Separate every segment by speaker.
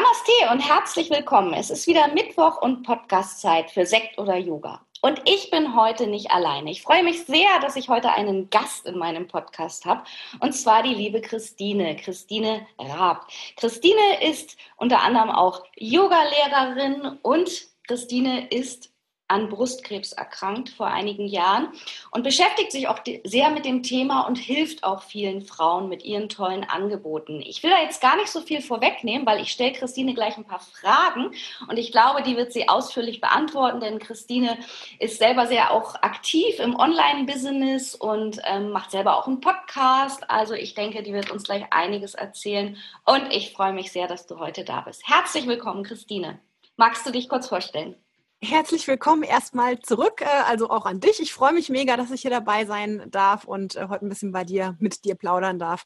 Speaker 1: Namaste und herzlich willkommen. Es ist wieder Mittwoch und Podcastzeit für Sekt oder Yoga. Und ich bin heute nicht alleine. Ich freue mich sehr, dass ich heute einen Gast in meinem Podcast habe. Und zwar die liebe Christine, Christine Raab. Christine ist unter anderem auch Yogalehrerin und Christine ist an Brustkrebs erkrankt vor einigen Jahren und beschäftigt sich auch sehr mit dem Thema und hilft auch vielen Frauen mit ihren tollen Angeboten. Ich will da jetzt gar nicht so viel vorwegnehmen, weil ich stelle Christine gleich ein paar Fragen und ich glaube, die wird sie ausführlich beantworten, denn Christine ist selber sehr auch aktiv im Online-Business und ähm, macht selber auch einen Podcast. Also ich denke, die wird uns gleich einiges erzählen und ich freue mich sehr, dass du heute da bist. Herzlich willkommen, Christine. Magst du dich kurz vorstellen?
Speaker 2: Herzlich willkommen erstmal zurück, äh, also auch an dich. Ich freue mich mega, dass ich hier dabei sein darf und äh, heute ein bisschen bei dir, mit dir plaudern darf.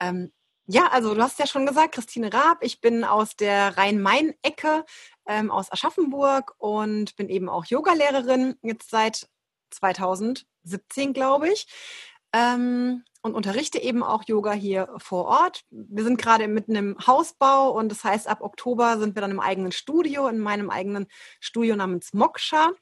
Speaker 2: Ähm, ja, also du hast ja schon gesagt, Christine Raab, ich bin aus der Rhein-Main-Ecke, ähm, aus Aschaffenburg und bin eben auch Yogalehrerin, jetzt seit 2017, glaube ich. Ähm, und unterrichte eben auch Yoga hier vor Ort. Wir sind gerade mitten im Hausbau und das heißt, ab Oktober sind wir dann im eigenen Studio, in meinem eigenen Studio namens Moksha.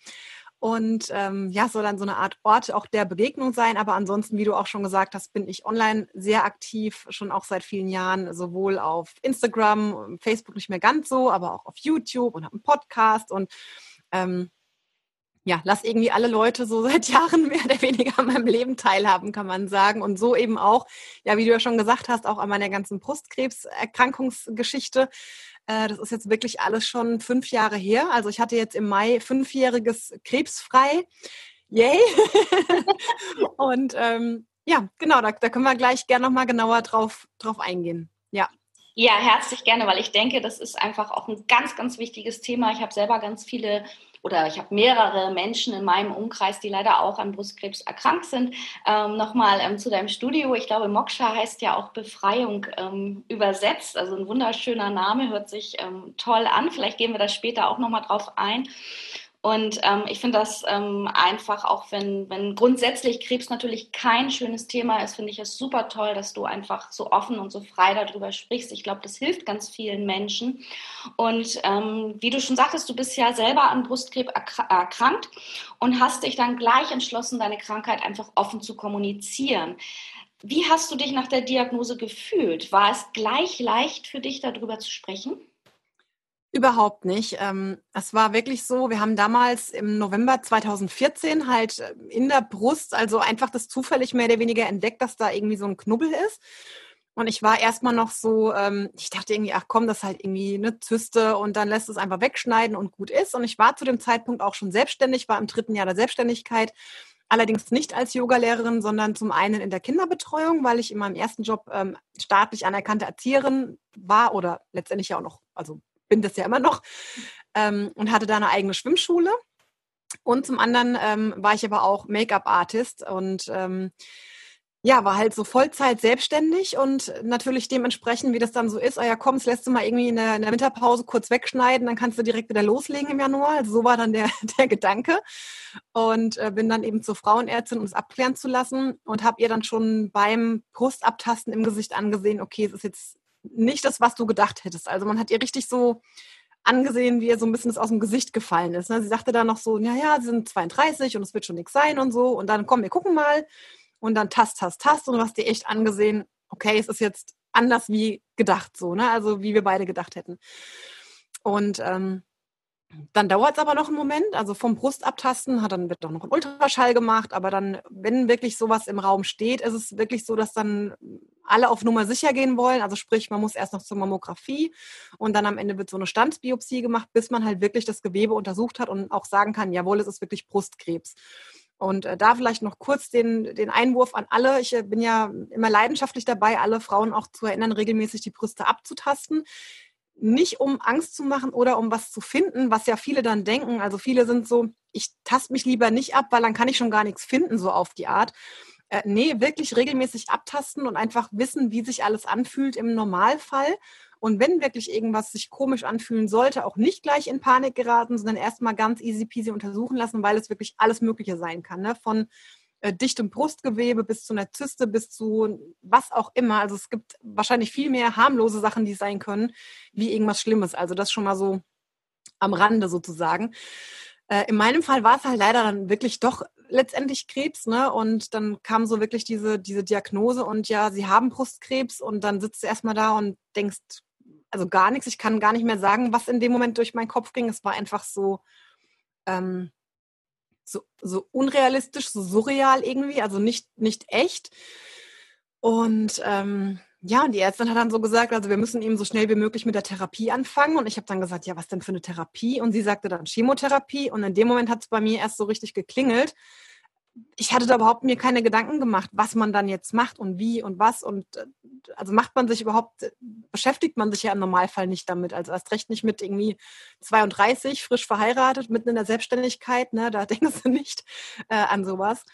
Speaker 2: Und ähm, ja, soll dann so eine Art Ort auch der Begegnung sein. Aber ansonsten, wie du auch schon gesagt hast, bin ich online sehr aktiv, schon auch seit vielen Jahren, sowohl auf Instagram, Facebook nicht mehr ganz so, aber auch auf YouTube und habe einen Podcast und ähm, ja, lass irgendwie alle Leute so seit Jahren mehr oder weniger an meinem Leben teilhaben, kann man sagen. Und so eben auch, ja, wie du ja schon gesagt hast, auch an meiner ganzen Brustkrebserkrankungsgeschichte. Äh, das ist jetzt wirklich alles schon fünf Jahre her. Also ich hatte jetzt im Mai fünfjähriges krebsfrei. Yay! Und ähm, ja, genau, da, da können wir gleich gerne nochmal genauer drauf, drauf eingehen. Ja.
Speaker 1: Ja, herzlich gerne, weil ich denke, das ist einfach auch ein ganz, ganz wichtiges Thema. Ich habe selber ganz viele oder ich habe mehrere Menschen in meinem Umkreis, die leider auch an Brustkrebs erkrankt sind. Ähm, Nochmal ähm, zu deinem Studio. Ich glaube, Moksha heißt ja auch Befreiung ähm, übersetzt. Also ein wunderschöner Name, hört sich ähm, toll an. Vielleicht gehen wir da später auch nochmal drauf ein. Und ähm, ich finde das ähm, einfach, auch wenn, wenn grundsätzlich Krebs natürlich kein schönes Thema ist, finde ich es super toll, dass du einfach so offen und so frei darüber sprichst. Ich glaube, das hilft ganz vielen Menschen. Und ähm, wie du schon sagtest, du bist ja selber an Brustkrebs erkrankt und hast dich dann gleich entschlossen, deine Krankheit einfach offen zu kommunizieren. Wie hast du dich nach der Diagnose gefühlt? War es gleich leicht für dich, darüber zu sprechen?
Speaker 2: Überhaupt nicht. Ähm, es war wirklich so, wir haben damals im November 2014 halt äh, in der Brust, also einfach das zufällig mehr oder weniger entdeckt, dass da irgendwie so ein Knubbel ist. Und ich war erstmal noch so, ähm, ich dachte irgendwie, ach komm, das ist halt irgendwie eine Zyste und dann lässt es einfach wegschneiden und gut ist. Und ich war zu dem Zeitpunkt auch schon selbstständig, war im dritten Jahr der Selbstständigkeit. Allerdings nicht als Yogalehrerin, sondern zum einen in der Kinderbetreuung, weil ich in meinem ersten Job ähm, staatlich anerkannte Erzieherin war oder letztendlich ja auch noch, also bin das ja immer noch, ähm, und hatte da eine eigene Schwimmschule. Und zum anderen ähm, war ich aber auch Make-up-Artist und ähm, ja, war halt so Vollzeit selbstständig und natürlich dementsprechend, wie das dann so ist, oh ja, komm, es lässt du mal irgendwie in der, in der, Winterpause kurz wegschneiden, dann kannst du direkt wieder loslegen im Januar. Also so war dann der, der Gedanke. Und äh, bin dann eben zur Frauenärztin, um es abklären zu lassen und habe ihr dann schon beim Brustabtasten im Gesicht angesehen, okay, es ist jetzt nicht das, was du gedacht hättest. Also man hat ihr richtig so angesehen, wie ihr so ein bisschen aus dem Gesicht gefallen ist. Ne? Sie sagte dann noch so, ja, ja, sie sind 32 und es wird schon nichts sein und so. Und dann, komm, wir gucken mal. Und dann tast, tast, tast. Und du hast dir echt angesehen, okay, es ist jetzt anders wie gedacht so, ne? Also wie wir beide gedacht hätten. Und ähm, dann dauert es aber noch einen Moment, also vom Brustabtasten hat dann wird doch noch ein Ultraschall gemacht, aber dann, wenn wirklich sowas im Raum steht, ist es wirklich so, dass dann alle auf Nummer sicher gehen wollen. Also sprich, man muss erst noch zur Mammographie und dann am Ende wird so eine Standsbiopsie gemacht, bis man halt wirklich das Gewebe untersucht hat und auch sagen kann, jawohl, es ist wirklich Brustkrebs. Und äh, da vielleicht noch kurz den, den Einwurf an alle. Ich äh, bin ja immer leidenschaftlich dabei, alle Frauen auch zu erinnern, regelmäßig die Brüste abzutasten. Nicht um Angst zu machen oder um was zu finden, was ja viele dann denken. Also viele sind so, ich taste mich lieber nicht ab, weil dann kann ich schon gar nichts finden, so auf die Art. Äh, nee, wirklich regelmäßig abtasten und einfach wissen, wie sich alles anfühlt im Normalfall. Und wenn wirklich irgendwas sich komisch anfühlen sollte, auch nicht gleich in Panik geraten, sondern erstmal ganz easy peasy untersuchen lassen, weil es wirklich alles Mögliche sein kann. Ne? Von äh, dichtem Brustgewebe bis zu einer Zyste, bis zu was auch immer. Also es gibt wahrscheinlich viel mehr harmlose Sachen, die sein können, wie irgendwas Schlimmes. Also das schon mal so am Rande sozusagen. Äh, in meinem Fall war es halt leider dann wirklich doch letztendlich Krebs, ne? Und dann kam so wirklich diese, diese Diagnose und ja, sie haben Brustkrebs und dann sitzt du erstmal da und denkst, also gar nichts. Ich kann gar nicht mehr sagen, was in dem Moment durch meinen Kopf ging. Es war einfach so, ähm, so, so unrealistisch, so surreal irgendwie, also nicht, nicht echt. Und ähm, ja, und die Ärztin hat dann so gesagt, also wir müssen eben so schnell wie möglich mit der Therapie anfangen. Und ich habe dann gesagt, ja, was denn für eine Therapie? Und sie sagte dann Chemotherapie. Und in dem Moment hat es bei mir erst so richtig geklingelt. Ich hatte da überhaupt mir keine Gedanken gemacht, was man dann jetzt macht und wie und was. Und äh, also macht man sich überhaupt, beschäftigt man sich ja im Normalfall nicht damit. Also erst recht nicht mit irgendwie 32, frisch verheiratet, mitten in der Selbstständigkeit. Ne? Da denkst du nicht äh, an sowas.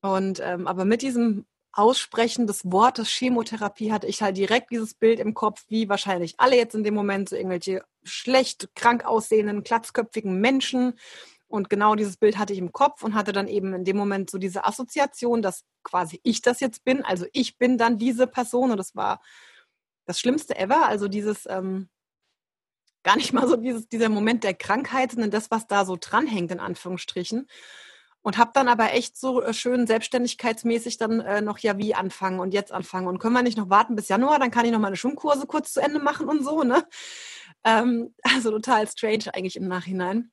Speaker 2: Und ähm, aber mit diesem Aussprechen des Wortes Chemotherapie hatte ich halt direkt dieses Bild im Kopf, wie wahrscheinlich alle jetzt in dem Moment so irgendwelche schlecht, krank aussehenden, klatzköpfigen Menschen. Und genau dieses Bild hatte ich im Kopf und hatte dann eben in dem Moment so diese Assoziation, dass quasi ich das jetzt bin. Also ich bin dann diese Person und das war das Schlimmste ever. Also dieses, ähm, gar nicht mal so dieses, dieser Moment der Krankheit, sondern das, was da so dranhängt, in Anführungsstrichen. Und habe dann aber echt so äh, schön selbstständigkeitsmäßig dann äh, noch ja wie anfangen und jetzt anfangen. Und können wir nicht noch warten bis Januar, dann kann ich noch meine Schwimmkurse kurz zu Ende machen und so, ne? Ähm, also total strange eigentlich im Nachhinein.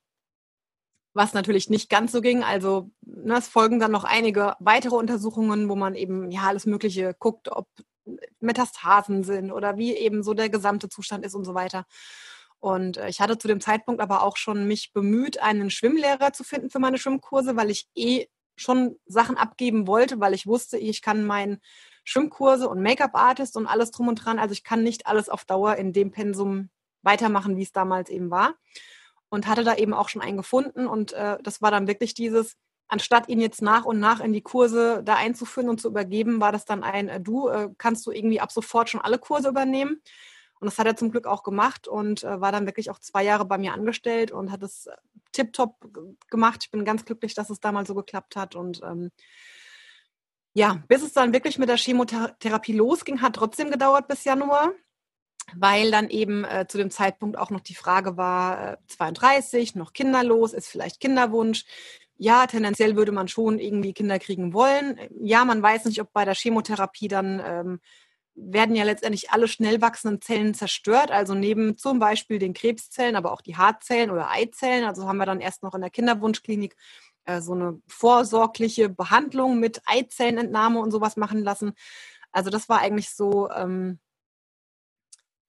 Speaker 2: Was natürlich nicht ganz so ging. Also ne, es folgen dann noch einige weitere Untersuchungen, wo man eben ja alles Mögliche guckt, ob Metastasen sind oder wie eben so der gesamte Zustand ist und so weiter. Und äh, ich hatte zu dem Zeitpunkt aber auch schon mich bemüht, einen Schwimmlehrer zu finden für meine Schwimmkurse, weil ich eh schon Sachen abgeben wollte, weil ich wusste, ich kann meinen Schwimmkurse und Make-up-Artist und alles drum und dran. Also ich kann nicht alles auf Dauer in dem Pensum weitermachen, wie es damals eben war. Und hatte da eben auch schon einen gefunden. Und äh, das war dann wirklich dieses, anstatt ihn jetzt nach und nach in die Kurse da einzuführen und zu übergeben, war das dann ein, äh, du äh, kannst du irgendwie ab sofort schon alle Kurse übernehmen. Und das hat er zum Glück auch gemacht und äh, war dann wirklich auch zwei Jahre bei mir angestellt und hat es äh, tiptop gemacht. Ich bin ganz glücklich, dass es damals so geklappt hat. Und ähm, ja, bis es dann wirklich mit der Chemotherapie losging, hat trotzdem gedauert bis Januar, weil dann eben äh, zu dem Zeitpunkt auch noch die Frage war, äh, 32, noch kinderlos, ist vielleicht Kinderwunsch. Ja, tendenziell würde man schon irgendwie Kinder kriegen wollen. Ja, man weiß nicht, ob bei der Chemotherapie dann ähm, werden ja letztendlich alle schnell wachsenden Zellen zerstört. Also neben zum Beispiel den Krebszellen, aber auch die Haarzellen oder Eizellen. Also haben wir dann erst noch in der Kinderwunschklinik äh, so eine vorsorgliche Behandlung mit Eizellenentnahme und sowas machen lassen. Also das war eigentlich so ähm,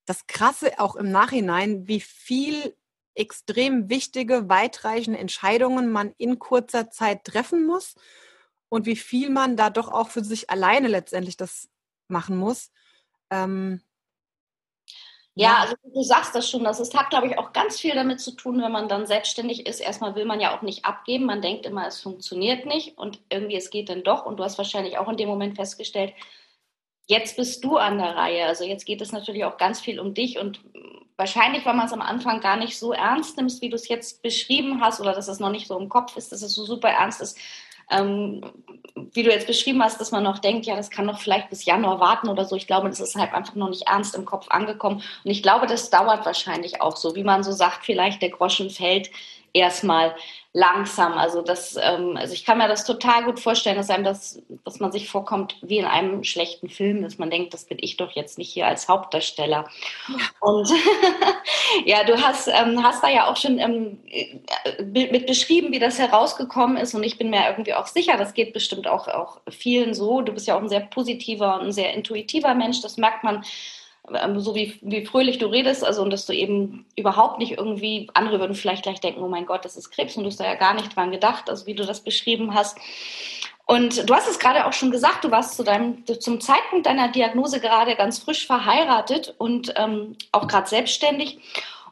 Speaker 2: das Krasse auch im Nachhinein, wie viel extrem wichtige, weitreichende Entscheidungen man in kurzer Zeit treffen muss und wie viel man da doch auch für sich alleine letztendlich das machen muss. Ähm,
Speaker 1: ja, also du sagst das schon, das ist, hat, glaube ich, auch ganz viel damit zu tun, wenn man dann selbstständig ist. Erstmal will man ja auch nicht abgeben, man denkt immer, es funktioniert nicht und irgendwie es geht dann doch. Und du hast wahrscheinlich auch in dem Moment festgestellt, jetzt bist du an der Reihe. Also jetzt geht es natürlich auch ganz viel um dich und wahrscheinlich, weil man es am Anfang gar nicht so ernst nimmst, wie du es jetzt beschrieben hast, oder dass es noch nicht so im Kopf ist, dass es so super ernst ist, ähm, wie du jetzt beschrieben hast, dass man noch denkt, ja, das kann noch vielleicht bis Januar warten oder so. Ich glaube, das ist halt einfach noch nicht ernst im Kopf angekommen. Und ich glaube, das dauert wahrscheinlich auch so, wie man so sagt, vielleicht der Groschen fällt erstmal langsam. Also das, ähm, also ich kann mir das total gut vorstellen, dass einem das, dass man sich vorkommt wie in einem schlechten Film, dass man denkt, das bin ich doch jetzt nicht hier als Hauptdarsteller. Ja. Und ja, du hast, ähm, hast da ja auch schon ähm, mit beschrieben, wie das herausgekommen ist. Und ich bin mir irgendwie auch sicher, das geht bestimmt auch, auch vielen so. Du bist ja auch ein sehr positiver und ein sehr intuitiver Mensch, das merkt man so wie, wie fröhlich du redest, also und dass du eben überhaupt nicht irgendwie, andere würden vielleicht gleich denken, oh mein Gott, das ist Krebs und du hast da ja gar nicht dran gedacht, also wie du das beschrieben hast. Und du hast es gerade auch schon gesagt, du warst zu deinem, zum Zeitpunkt deiner Diagnose gerade ganz frisch verheiratet und ähm, auch gerade selbstständig.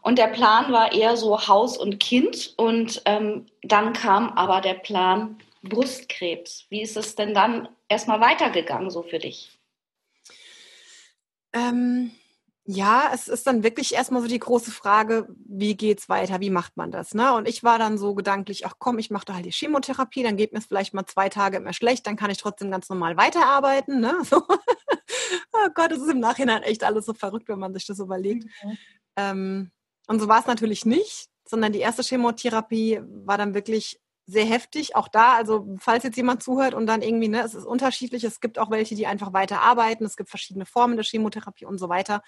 Speaker 1: Und der Plan war eher so Haus und Kind. Und ähm, dann kam aber der Plan Brustkrebs. Wie ist es denn dann erstmal weitergegangen so für dich?
Speaker 2: Ähm, ja, es ist dann wirklich erstmal so die große Frage, wie geht's weiter, wie macht man das? Ne? Und ich war dann so gedanklich, ach komm, ich mache da halt die Chemotherapie, dann geht mir es vielleicht mal zwei Tage immer schlecht, dann kann ich trotzdem ganz normal weiterarbeiten. Ne? So. oh Gott, es ist im Nachhinein echt alles so verrückt, wenn man sich das überlegt. Mhm. Ähm, und so war es natürlich nicht, sondern die erste Chemotherapie war dann wirklich sehr heftig. Auch da, also falls jetzt jemand zuhört und dann irgendwie, ne, es ist unterschiedlich. Es gibt auch welche, die einfach weiter arbeiten. Es gibt verschiedene Formen der Chemotherapie und so weiter.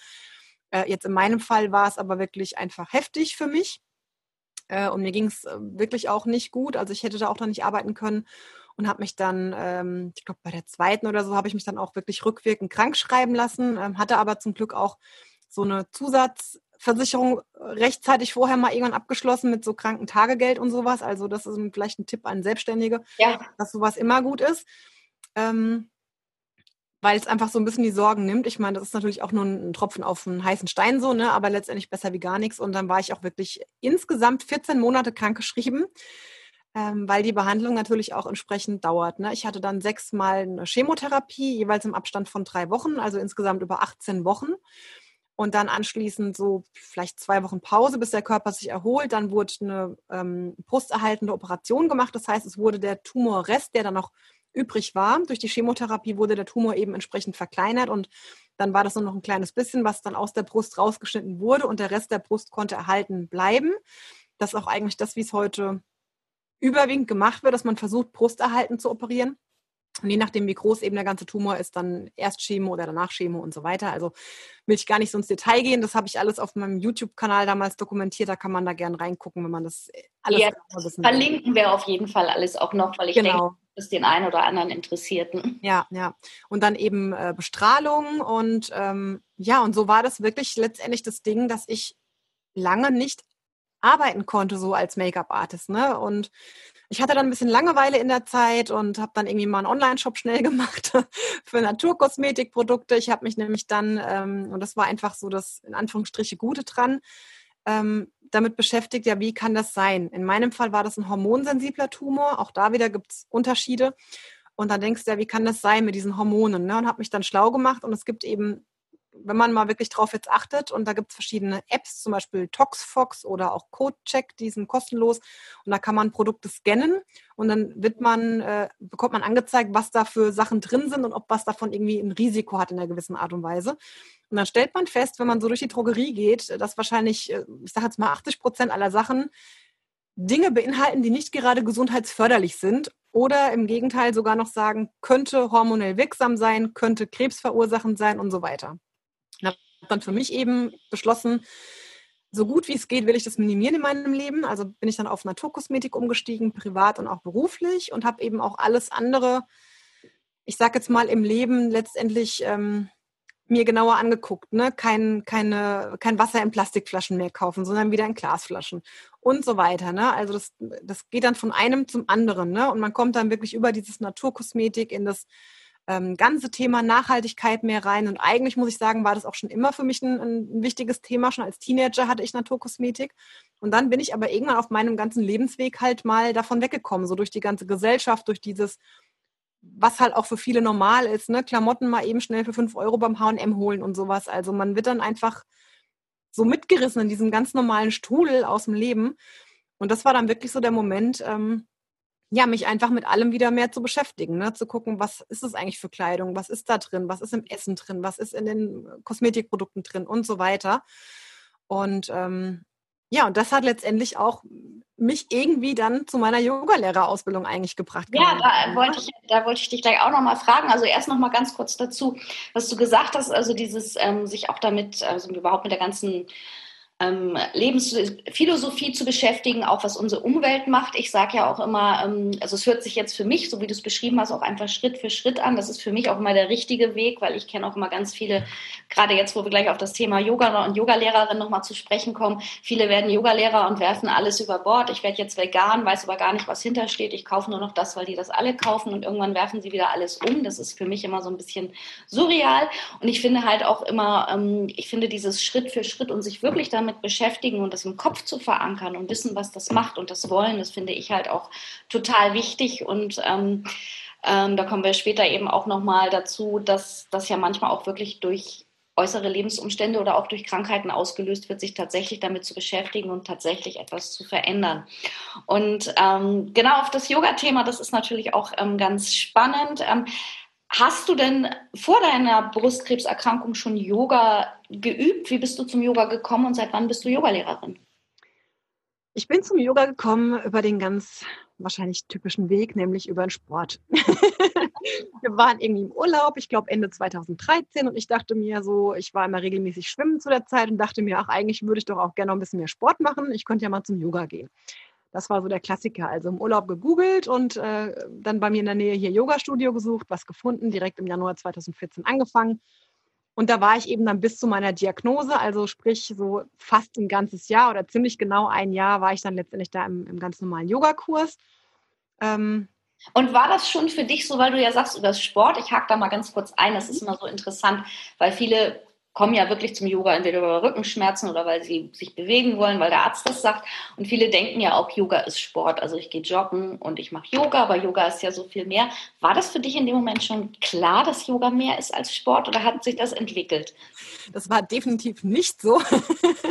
Speaker 2: Äh, jetzt in meinem Fall war es aber wirklich einfach heftig für mich. Äh, und mir ging es äh, wirklich auch nicht gut. Also ich hätte da auch noch nicht arbeiten können und habe mich dann, ähm, ich glaube bei der zweiten oder so, habe ich mich dann auch wirklich rückwirkend krank schreiben lassen. Ähm, hatte aber zum Glück auch so eine Zusatz Versicherung rechtzeitig vorher mal irgendwann abgeschlossen mit so Krankentagegeld und sowas. Also das ist vielleicht ein Tipp an Selbstständige, ja. dass sowas immer gut ist. Ähm, weil es einfach so ein bisschen die Sorgen nimmt. Ich meine, das ist natürlich auch nur ein Tropfen auf einen heißen Stein so, ne? aber letztendlich besser wie gar nichts. Und dann war ich auch wirklich insgesamt 14 Monate krankgeschrieben, ähm, weil die Behandlung natürlich auch entsprechend dauert. Ne? Ich hatte dann sechsmal eine Chemotherapie, jeweils im Abstand von drei Wochen, also insgesamt über 18 Wochen und dann anschließend so vielleicht zwei Wochen Pause, bis der Körper sich erholt. Dann wurde eine ähm, brusterhaltende Operation gemacht. Das heißt, es wurde der Tumorrest, der dann noch übrig war, durch die Chemotherapie wurde der Tumor eben entsprechend verkleinert und dann war das nur noch ein kleines bisschen, was dann aus der Brust rausgeschnitten wurde und der Rest der Brust konnte erhalten bleiben. Das ist auch eigentlich das, wie es heute überwiegend gemacht wird, dass man versucht, brusterhalten zu operieren. Und je nachdem, wie groß eben der ganze Tumor ist, dann erst Chemo oder danach Chemo und so weiter. Also will ich gar nicht so ins Detail gehen. Das habe ich alles auf meinem YouTube-Kanal damals dokumentiert. Da kann man da gerne reingucken, wenn man das alles
Speaker 1: ja, wissen Verlinken wir auf jeden Fall alles auch noch, weil ich genau. denke, das den einen oder anderen Interessierten.
Speaker 2: Ja, ja. Und dann eben äh, Bestrahlung und ähm, ja, und so war das wirklich letztendlich das Ding, dass ich lange nicht arbeiten konnte, so als Make-up-Artist. Ne? Und ich hatte dann ein bisschen Langeweile in der Zeit und habe dann irgendwie mal einen Online-Shop schnell gemacht für Naturkosmetikprodukte. Ich habe mich nämlich dann, ähm, und das war einfach so das in Anführungsstriche Gute dran, ähm, damit beschäftigt, ja, wie kann das sein? In meinem Fall war das ein hormonsensibler Tumor. Auch da wieder gibt es Unterschiede. Und dann denkst du ja, wie kann das sein mit diesen Hormonen? Ne? Und habe mich dann schlau gemacht. Und es gibt eben wenn man mal wirklich drauf jetzt achtet, und da gibt es verschiedene Apps, zum Beispiel ToxFox oder auch CodeCheck, die sind kostenlos. Und da kann man Produkte scannen und dann wird man, äh, bekommt man angezeigt, was da für Sachen drin sind und ob was davon irgendwie ein Risiko hat in einer gewissen Art und Weise. Und dann stellt man fest, wenn man so durch die Drogerie geht, dass wahrscheinlich, äh, ich sage jetzt mal 80 Prozent aller Sachen Dinge beinhalten, die nicht gerade gesundheitsförderlich sind oder im Gegenteil sogar noch sagen, könnte hormonell wirksam sein, könnte Krebs verursachen sein und so weiter. Ich habe dann für mich eben beschlossen, so gut wie es geht, will ich das minimieren in meinem Leben. Also bin ich dann auf Naturkosmetik umgestiegen, privat und auch beruflich und habe eben auch alles andere, ich sage jetzt mal im Leben letztendlich ähm, mir genauer angeguckt. Ne? Kein, keine, kein Wasser in Plastikflaschen mehr kaufen, sondern wieder in Glasflaschen und so weiter. Ne? Also das, das geht dann von einem zum anderen. Ne? Und man kommt dann wirklich über dieses Naturkosmetik in das ähm, ganze Thema Nachhaltigkeit mehr rein. Und eigentlich muss ich sagen, war das auch schon immer für mich ein, ein wichtiges Thema. Schon als Teenager hatte ich Naturkosmetik. Und dann bin ich aber irgendwann auf meinem ganzen Lebensweg halt mal davon weggekommen, so durch die ganze Gesellschaft, durch dieses, was halt auch für viele normal ist, ne? Klamotten mal eben schnell für fünf Euro beim H&M holen und sowas. Also man wird dann einfach so mitgerissen in diesem ganz normalen Strudel aus dem Leben. Und das war dann wirklich so der Moment, ähm, ja, mich einfach mit allem wieder mehr zu beschäftigen, ne? zu gucken, was ist es eigentlich für Kleidung, was ist da drin, was ist im Essen drin, was ist in den Kosmetikprodukten drin und so weiter. Und ähm, ja, und das hat letztendlich auch mich irgendwie dann zu meiner Yogalehrerausbildung eigentlich gebracht.
Speaker 1: Ja, da ne? wollte ich, da wollte ich dich gleich auch nochmal fragen. Also erst nochmal ganz kurz dazu, was du gesagt hast, also dieses ähm, sich auch damit, also überhaupt mit der ganzen ähm, Lebensphilosophie zu beschäftigen, auch was unsere Umwelt macht. Ich sage ja auch immer, ähm, also es hört sich jetzt für mich, so wie du es beschrieben hast, auch einfach Schritt für Schritt an. Das ist für mich auch immer der richtige Weg, weil ich kenne auch immer ganz viele, gerade jetzt, wo wir gleich auf das Thema Yoga und Yogalehrerin nochmal zu sprechen kommen, viele werden Yogalehrer und werfen alles über Bord. Ich werde jetzt vegan, weiß aber gar nicht, was hintersteht. Ich kaufe nur noch das, weil die das alle kaufen und irgendwann werfen sie wieder alles um. Das ist für mich immer so ein bisschen surreal. Und ich finde halt auch immer, ähm, ich finde dieses Schritt für Schritt und sich wirklich damit damit beschäftigen und das im Kopf zu verankern und wissen, was das macht und das Wollen, das finde ich halt auch total wichtig und ähm, ähm, da kommen wir später eben auch nochmal dazu, dass das ja manchmal auch wirklich durch äußere Lebensumstände oder auch durch Krankheiten ausgelöst wird, sich tatsächlich damit zu beschäftigen und tatsächlich etwas zu verändern. Und ähm, genau auf das Yoga-Thema, das ist natürlich auch ähm, ganz spannend. Ähm, Hast du denn vor deiner Brustkrebserkrankung schon Yoga geübt? Wie bist du zum Yoga gekommen und seit wann bist du Yogalehrerin?
Speaker 2: Ich bin zum Yoga gekommen über den ganz wahrscheinlich typischen Weg, nämlich über den Sport. wir waren irgendwie im Urlaub, ich glaube Ende 2013 und ich dachte mir so, ich war immer regelmäßig schwimmen zu der Zeit und dachte mir, ach eigentlich würde ich doch auch gerne noch ein bisschen mehr Sport machen. Ich könnte ja mal zum Yoga gehen. Das war so der Klassiker. Also im Urlaub gegoogelt und äh, dann bei mir in der Nähe hier Yoga-Studio gesucht, was gefunden, direkt im Januar 2014 angefangen. Und da war ich eben dann bis zu meiner Diagnose, also sprich so fast ein ganzes Jahr oder ziemlich genau ein Jahr war ich dann letztendlich da im, im ganz normalen Yogakurs.
Speaker 1: Ähm, und war das schon für dich so, weil du ja sagst über Sport, ich hake da mal ganz kurz ein, das ist immer so interessant, weil viele kommen ja wirklich zum Yoga entweder über Rückenschmerzen oder weil sie sich bewegen wollen, weil der Arzt das sagt. Und viele denken ja auch, Yoga ist Sport. Also ich gehe joggen und ich mache Yoga, aber Yoga ist ja so viel mehr. War das für dich in dem Moment schon klar, dass Yoga mehr ist als Sport oder hat sich das entwickelt?
Speaker 2: Das war definitiv nicht so.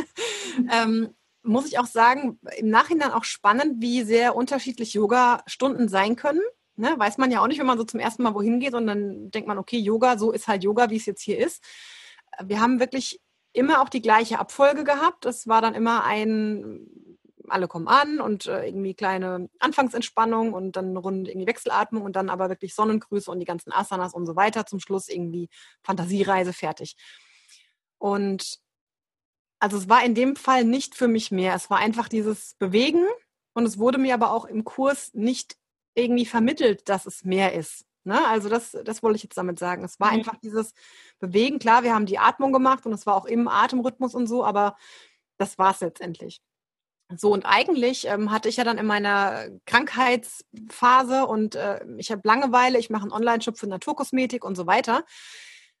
Speaker 2: ähm, muss ich auch sagen, im Nachhinein auch spannend, wie sehr unterschiedlich Yoga-Stunden sein können. Ne, weiß man ja auch nicht, wenn man so zum ersten Mal wohin geht und dann denkt man, okay, Yoga, so ist halt Yoga, wie es jetzt hier ist wir haben wirklich immer auch die gleiche Abfolge gehabt. Es war dann immer ein, alle kommen an und äh, irgendwie kleine Anfangsentspannung und dann eine Runde irgendwie Wechselatmung und dann aber wirklich Sonnengrüße und die ganzen Asanas und so weiter. Zum Schluss irgendwie Fantasiereise fertig. Und also es war in dem Fall nicht für mich mehr. Es war einfach dieses Bewegen und es wurde mir aber auch im Kurs nicht irgendwie vermittelt, dass es mehr ist. Ne? Also das, das wollte ich jetzt damit sagen. Es war mhm. einfach dieses Bewegen. Klar, wir haben die Atmung gemacht und es war auch im Atemrhythmus und so, aber das war es letztendlich. So, und eigentlich ähm, hatte ich ja dann in meiner Krankheitsphase und äh, ich habe Langeweile, ich mache einen Online-Shop für Naturkosmetik und so weiter,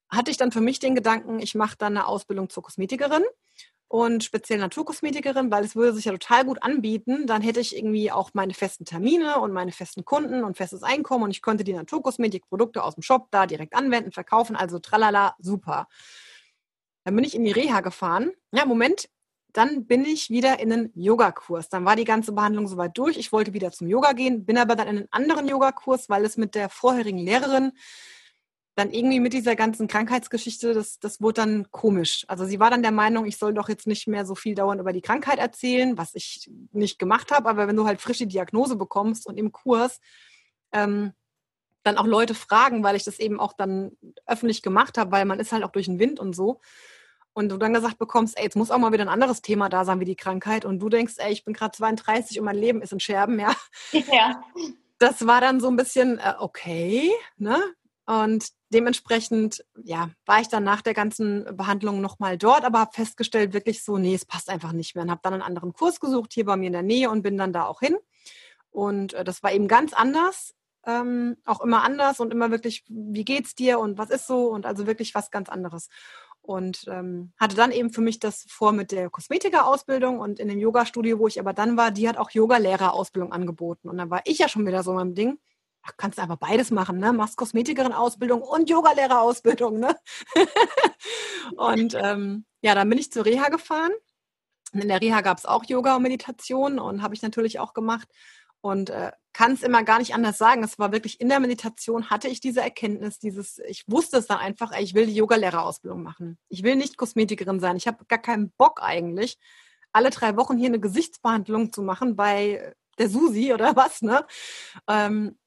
Speaker 2: hatte ich dann für mich den Gedanken, ich mache dann eine Ausbildung zur Kosmetikerin und speziell Naturkosmetikerin, weil es würde sich ja total gut anbieten. Dann hätte ich irgendwie auch meine festen Termine und meine festen Kunden und festes Einkommen und ich könnte die Naturkosmetikprodukte aus dem Shop da direkt anwenden, verkaufen. Also tralala, super. Dann bin ich in die Reha gefahren. Ja, Moment, dann bin ich wieder in einen Yogakurs. Dann war die ganze Behandlung soweit durch. Ich wollte wieder zum Yoga gehen, bin aber dann in einen anderen Yogakurs, weil es mit der vorherigen Lehrerin dann irgendwie mit dieser ganzen Krankheitsgeschichte, das, das wurde dann komisch. Also sie war dann der Meinung, ich soll doch jetzt nicht mehr so viel dauernd über die Krankheit erzählen, was ich nicht gemacht habe. Aber wenn du halt frische Diagnose bekommst und im Kurs ähm, dann auch Leute fragen, weil ich das eben auch dann öffentlich gemacht habe, weil man ist halt auch durch den Wind und so. Und du dann gesagt bekommst, ey, jetzt muss auch mal wieder ein anderes Thema da sein wie die Krankheit. Und du denkst, ey, ich bin gerade 32 und mein Leben ist in Scherben, ja. Ja. Das war dann so ein bisschen, äh, okay, ne? Und dementsprechend, ja, war ich dann nach der ganzen Behandlung nochmal dort, aber habe festgestellt, wirklich so, nee, es passt einfach nicht mehr. Und habe dann einen anderen Kurs gesucht, hier bei mir in der Nähe und bin dann da auch hin. Und äh, das war eben ganz anders, ähm, auch immer anders und immer wirklich, wie geht's dir und was ist so und also wirklich was ganz anderes. Und ähm, hatte dann eben für mich das vor mit der Kosmetikerausbildung und in dem Yoga-Studio, wo ich aber dann war, die hat auch Yoga-Lehrerausbildung angeboten. Und dann war ich ja schon wieder so in meinem Ding ach, kannst einfach beides machen, ne? Machst Kosmetikerin-Ausbildung und Yogalehrerausbildung, ne? und ähm, ja, dann bin ich zur Reha gefahren. In der Reha gab es auch Yoga und Meditation und habe ich natürlich auch gemacht. Und äh, kann es immer gar nicht anders sagen. Es war wirklich in der Meditation hatte ich diese Erkenntnis, dieses, ich wusste es dann einfach, ey, ich will die Yogalehrerausbildung machen. Ich will nicht Kosmetikerin sein. Ich habe gar keinen Bock eigentlich, alle drei Wochen hier eine Gesichtsbehandlung zu machen bei der Susi oder was, ne? Ähm,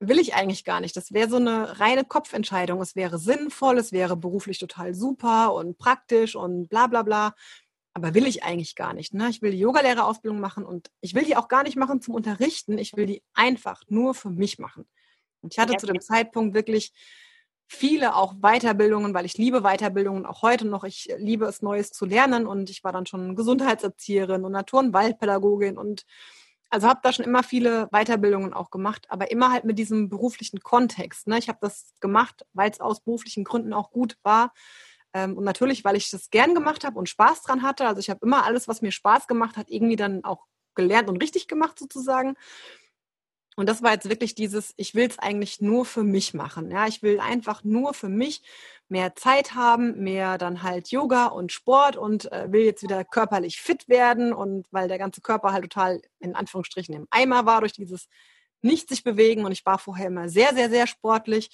Speaker 2: will ich eigentlich gar nicht. Das wäre so eine reine Kopfentscheidung. Es wäre sinnvoll, es wäre beruflich total super und praktisch und bla bla bla. aber will ich eigentlich gar nicht. Ne? Ich will die Yogalehrerausbildung machen und ich will die auch gar nicht machen zum Unterrichten. Ich will die einfach nur für mich machen. Und ich hatte zu dem Zeitpunkt wirklich viele auch Weiterbildungen, weil ich liebe Weiterbildungen auch heute noch. Ich liebe es, Neues zu lernen und ich war dann schon Gesundheitserzieherin und Natur- und Waldpädagogin und also habe da schon immer viele Weiterbildungen auch gemacht, aber immer halt mit diesem beruflichen Kontext. Ne? Ich habe das gemacht, weil es aus beruflichen Gründen auch gut war. Ähm, und natürlich, weil ich das gern gemacht habe und Spaß dran hatte. Also ich habe immer alles, was mir Spaß gemacht hat, irgendwie dann auch gelernt und richtig gemacht sozusagen. Und das war jetzt wirklich dieses, ich will es eigentlich nur für mich machen. Ja, ich will einfach nur für mich mehr Zeit haben, mehr dann halt Yoga und Sport und äh, will jetzt wieder körperlich fit werden und weil der ganze Körper halt total in Anführungsstrichen im Eimer war durch dieses nicht sich bewegen und ich war vorher immer sehr, sehr, sehr sportlich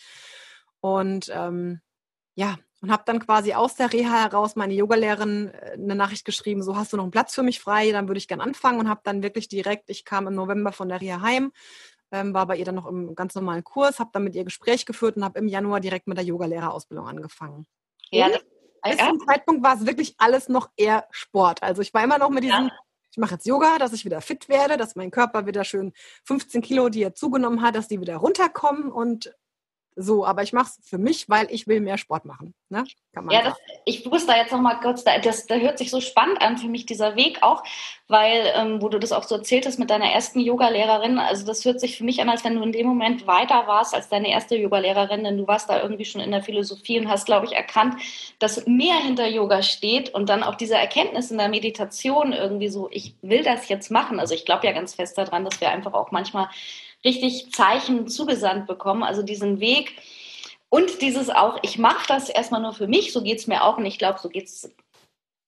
Speaker 2: und ähm, ja, und habe dann quasi aus der Reha heraus meine Yogalehrerin äh, eine Nachricht geschrieben, so hast du noch einen Platz für mich frei, dann würde ich gern anfangen und habe dann wirklich direkt, ich kam im November von der Reha heim, ähm, war bei ihr dann noch im ganz normalen Kurs, habe dann mit ihr Gespräch geführt und habe im Januar direkt mit der Yogalehrerausbildung angefangen. Ja, das, bis ja. zum Zeitpunkt war es wirklich alles noch eher Sport. Also ich war immer noch mit diesem, ja. ich mache jetzt Yoga, dass ich wieder fit werde, dass mein Körper wieder schön 15 Kilo, die er zugenommen hat, dass die wieder runterkommen und so, aber ich mache es für mich, weil ich will mehr Sport machen. Ne?
Speaker 1: ja, das, ich muss da jetzt noch mal kurz, das, das hört sich so spannend an für mich, dieser Weg auch, weil, ähm, wo du das auch so erzählt hast mit deiner ersten Yogalehrerin, also das hört sich für mich an, als wenn du in dem Moment weiter warst als deine erste Yogalehrerin, denn du warst da irgendwie schon in der Philosophie und hast, glaube ich, erkannt, dass mehr hinter Yoga steht und dann auch diese Erkenntnis in der Meditation irgendwie so, ich will das jetzt machen. Also ich glaube ja ganz fest daran, dass wir einfach auch manchmal richtig Zeichen zugesandt bekommen, also diesen Weg. Und dieses auch, ich mache das erstmal nur für mich, so geht es mir auch. Und ich glaube, so geht es,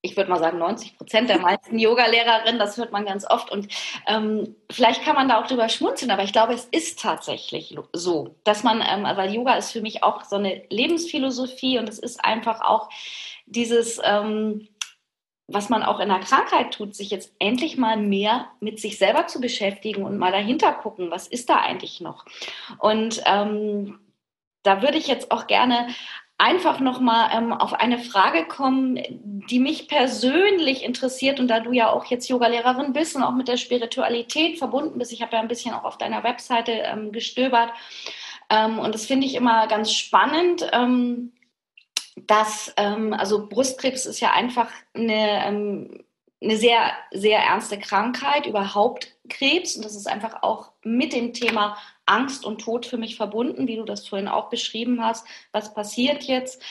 Speaker 1: ich würde mal sagen, 90 Prozent der meisten Yoga-Lehrerinnen, das hört man ganz oft. Und ähm, vielleicht kann man da auch drüber schmunzeln, aber ich glaube, es ist tatsächlich so, dass man, ähm, weil Yoga ist für mich auch so eine Lebensphilosophie und es ist einfach auch dieses, ähm, was man auch in der Krankheit tut, sich jetzt endlich mal mehr mit sich selber zu beschäftigen und mal dahinter gucken, was ist da eigentlich noch. Und ähm, da würde ich jetzt auch gerne einfach nochmal ähm, auf eine Frage kommen, die mich persönlich interessiert und da du ja auch jetzt Yogalehrerin bist und auch mit der Spiritualität verbunden bist. Ich habe ja ein bisschen auch auf deiner Webseite ähm, gestöbert ähm, und das finde ich immer ganz spannend ähm, dass, ähm, also Brustkrebs ist ja einfach eine, ähm, eine sehr, sehr ernste Krankheit, überhaupt Krebs. Und das ist einfach auch mit dem Thema Angst und Tod für mich verbunden, wie du das vorhin auch beschrieben hast. Was passiert jetzt?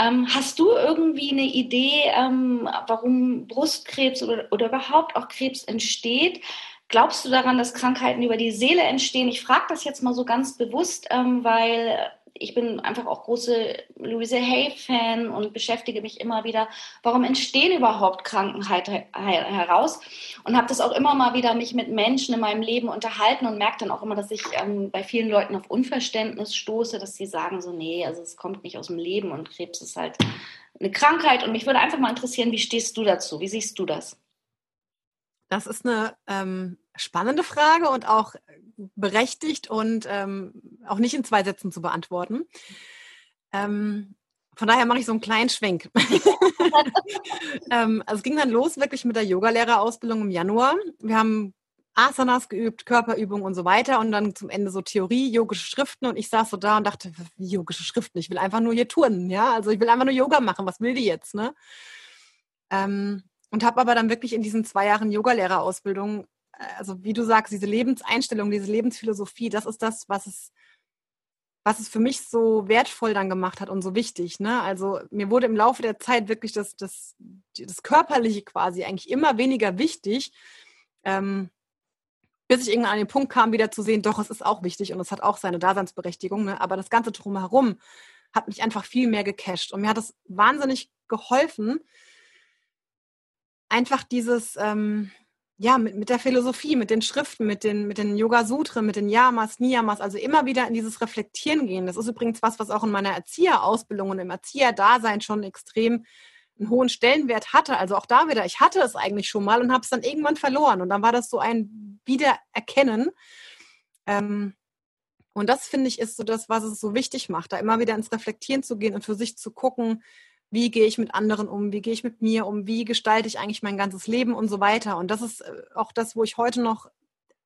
Speaker 1: Ähm, hast du irgendwie eine Idee, ähm, warum Brustkrebs oder, oder überhaupt auch Krebs entsteht? Glaubst du daran, dass Krankheiten über die Seele entstehen? Ich frage das jetzt mal so ganz bewusst, ähm, weil ich bin einfach auch große Louise Hay-Fan und beschäftige mich immer wieder, warum entstehen überhaupt Krankheiten heraus und habe das auch immer mal wieder mich mit Menschen in meinem Leben unterhalten und merke dann auch immer, dass ich ähm, bei vielen Leuten auf Unverständnis stoße, dass sie sagen so, nee, also es kommt nicht aus dem Leben und Krebs ist halt eine Krankheit und mich würde einfach mal interessieren, wie stehst du dazu? Wie siehst du das?
Speaker 2: Das ist eine ähm, spannende Frage und auch berechtigt und ähm, auch nicht in zwei Sätzen zu beantworten. Ähm, von daher mache ich so einen kleinen Schwenk. ähm, also es ging dann los wirklich mit der Yogalehrerausbildung im Januar. Wir haben Asanas geübt, Körperübungen und so weiter und dann zum Ende so Theorie, yogische Schriften und ich saß so da und dachte, wie yogische Schriften? Ich will einfach nur hier turnen, ja, also ich will einfach nur Yoga machen, was will die jetzt, ne? Ähm, und habe aber dann wirklich in diesen zwei Jahren Yogalehrerausbildung also wie du sagst, diese Lebenseinstellung, diese Lebensphilosophie, das ist das, was es, was es für mich so wertvoll dann gemacht hat und so wichtig. Ne? Also mir wurde im Laufe der Zeit wirklich das, das, das Körperliche quasi eigentlich immer weniger wichtig, ähm, bis ich irgendwann an den Punkt kam, wieder zu sehen, doch, es ist auch wichtig und es hat auch seine Daseinsberechtigung. Ne? Aber das Ganze drumherum hat mich einfach viel mehr gecasht. Und mir hat es wahnsinnig geholfen, einfach dieses, ähm, ja, mit, mit der Philosophie, mit den Schriften, mit den, mit den Yoga-Sutren, mit den Yamas, Niyamas, also immer wieder in dieses Reflektieren gehen. Das ist übrigens was, was auch in meiner Erzieherausbildung und im Erzieherdasein schon extrem einen hohen Stellenwert hatte. Also auch da wieder, ich hatte es eigentlich schon mal und habe es dann irgendwann verloren. Und dann war das so ein Wiedererkennen. Ähm, und das finde ich ist so das, was es so wichtig macht, da immer wieder ins Reflektieren zu gehen und für sich zu gucken, wie gehe ich mit anderen um, wie gehe ich mit mir um, wie gestalte ich eigentlich mein ganzes Leben und so weiter. Und das ist äh, auch das, wo ich heute noch,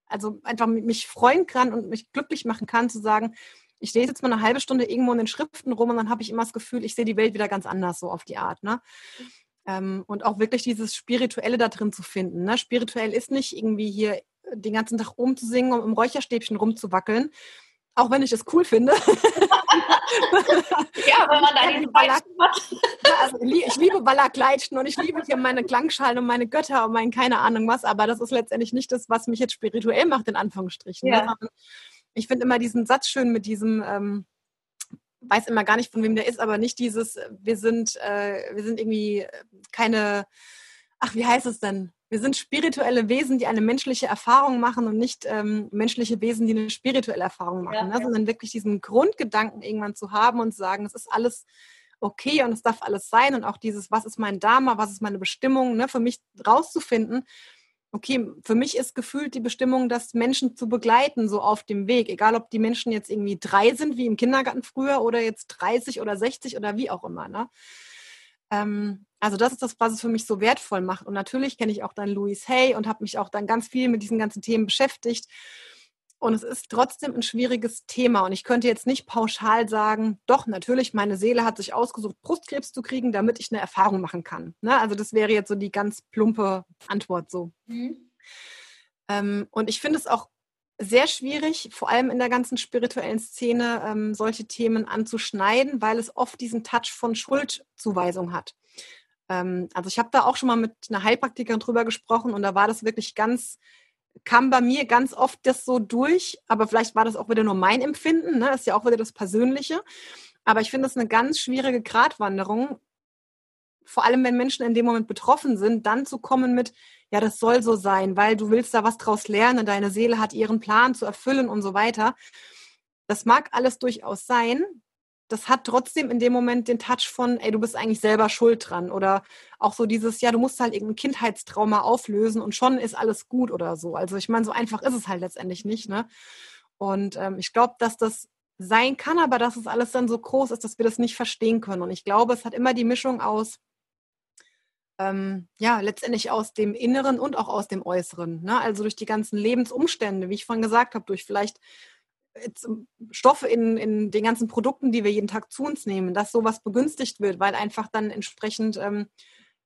Speaker 2: also einfach mich freuen kann und mich glücklich machen kann, zu sagen, ich lese jetzt mal eine halbe Stunde irgendwo in den Schriften rum und dann habe ich immer das Gefühl, ich sehe die Welt wieder ganz anders so auf die Art. Ne? Ähm, und auch wirklich dieses Spirituelle da drin zu finden. Ne? Spirituell ist nicht irgendwie hier den ganzen Tag rumzusingen und im Räucherstäbchen rumzuwackeln, auch wenn ich es cool finde. ja, wenn man da diesen Baller hat. also ich liebe Ballerkleidchen und ich liebe hier meine Klangschalen und meine Götter und mein keine Ahnung was, aber das ist letztendlich nicht das, was mich jetzt spirituell macht, in Anführungsstrichen. Ne? Ja. Ich finde immer diesen Satz schön mit diesem, ähm, weiß immer gar nicht, von wem der ist, aber nicht dieses, wir sind, äh, wir sind irgendwie keine, ach, wie heißt es denn? Wir sind spirituelle Wesen, die eine menschliche Erfahrung machen und nicht ähm, menschliche Wesen, die eine spirituelle Erfahrung machen, ja, ne? sondern wirklich diesen Grundgedanken irgendwann zu haben und zu sagen, es ist alles okay und es darf alles sein und auch dieses, was ist mein Dharma, was ist meine Bestimmung, ne, für mich rauszufinden. Okay, für mich ist gefühlt die Bestimmung, das Menschen zu begleiten, so auf dem Weg. Egal, ob die Menschen jetzt irgendwie drei sind, wie im Kindergarten früher, oder jetzt 30 oder 60 oder wie auch immer. Ne? Ähm, also das ist das, was es für mich so wertvoll macht. Und natürlich kenne ich auch dann Louis Hay und habe mich auch dann ganz viel mit diesen ganzen Themen beschäftigt. Und es ist trotzdem ein schwieriges Thema. Und ich könnte jetzt nicht pauschal sagen, doch, natürlich, meine Seele hat sich ausgesucht, Brustkrebs zu kriegen, damit ich eine Erfahrung machen kann. Ne? Also das wäre jetzt so die ganz plumpe Antwort so. Mhm. Ähm, und ich finde es auch sehr schwierig, vor allem in der ganzen spirituellen Szene, ähm, solche Themen anzuschneiden, weil es oft diesen Touch von Schuldzuweisung hat. Ähm, also ich habe da auch schon mal mit einer Heilpraktikerin drüber gesprochen und da war das wirklich ganz, kam bei mir ganz oft das so durch, aber vielleicht war das auch wieder nur mein Empfinden, ne? das ist ja auch wieder das Persönliche. Aber ich finde es eine ganz schwierige Gratwanderung, vor allem wenn Menschen in dem Moment betroffen sind, dann zu kommen mit, ja, das soll so sein, weil du willst da was draus lernen, deine Seele hat ihren Plan zu erfüllen und so weiter. Das mag alles durchaus sein. Das hat trotzdem in dem Moment den Touch von, ey, du bist eigentlich selber schuld dran. Oder auch so dieses, ja, du musst halt irgendein Kindheitstrauma auflösen und schon ist alles gut oder so. Also ich meine, so einfach ist es halt letztendlich nicht. Ne? Und ähm, ich glaube, dass das sein kann, aber dass es alles dann so groß ist, dass wir das nicht verstehen können. Und ich glaube, es hat immer die Mischung aus ähm, ja, letztendlich aus dem Inneren und auch aus dem Äußeren. Ne? Also durch die ganzen Lebensumstände, wie ich vorhin gesagt habe, durch vielleicht Stoffe in, in den ganzen Produkten, die wir jeden Tag zu uns nehmen, dass sowas begünstigt wird, weil einfach dann entsprechend ähm,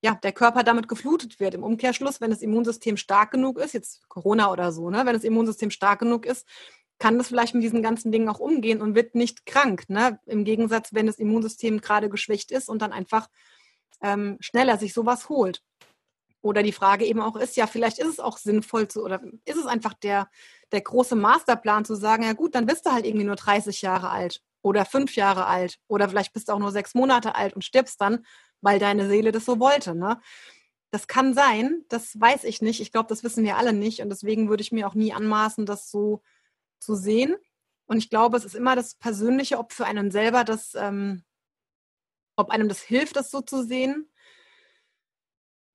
Speaker 2: ja, der Körper damit geflutet wird. Im Umkehrschluss, wenn das Immunsystem stark genug ist, jetzt Corona oder so, ne, wenn das Immunsystem stark genug ist, kann das vielleicht mit diesen ganzen Dingen auch umgehen und wird nicht krank. Ne? Im Gegensatz, wenn das Immunsystem gerade geschwächt ist und dann einfach ähm, schneller sich sowas holt. Oder die Frage eben auch ist, ja, vielleicht ist es auch sinnvoll zu, oder ist es einfach der, der große Masterplan zu sagen, ja gut, dann bist du halt irgendwie nur 30 Jahre alt oder fünf Jahre alt oder vielleicht bist du auch nur sechs Monate alt und stirbst dann, weil deine Seele das so wollte. Ne? Das kann sein, das weiß ich nicht. Ich glaube, das wissen wir alle nicht und deswegen würde ich mir auch nie anmaßen, das so zu sehen. Und ich glaube, es ist immer das Persönliche, ob für einen selber das ähm, ob einem das hilft, das so zu sehen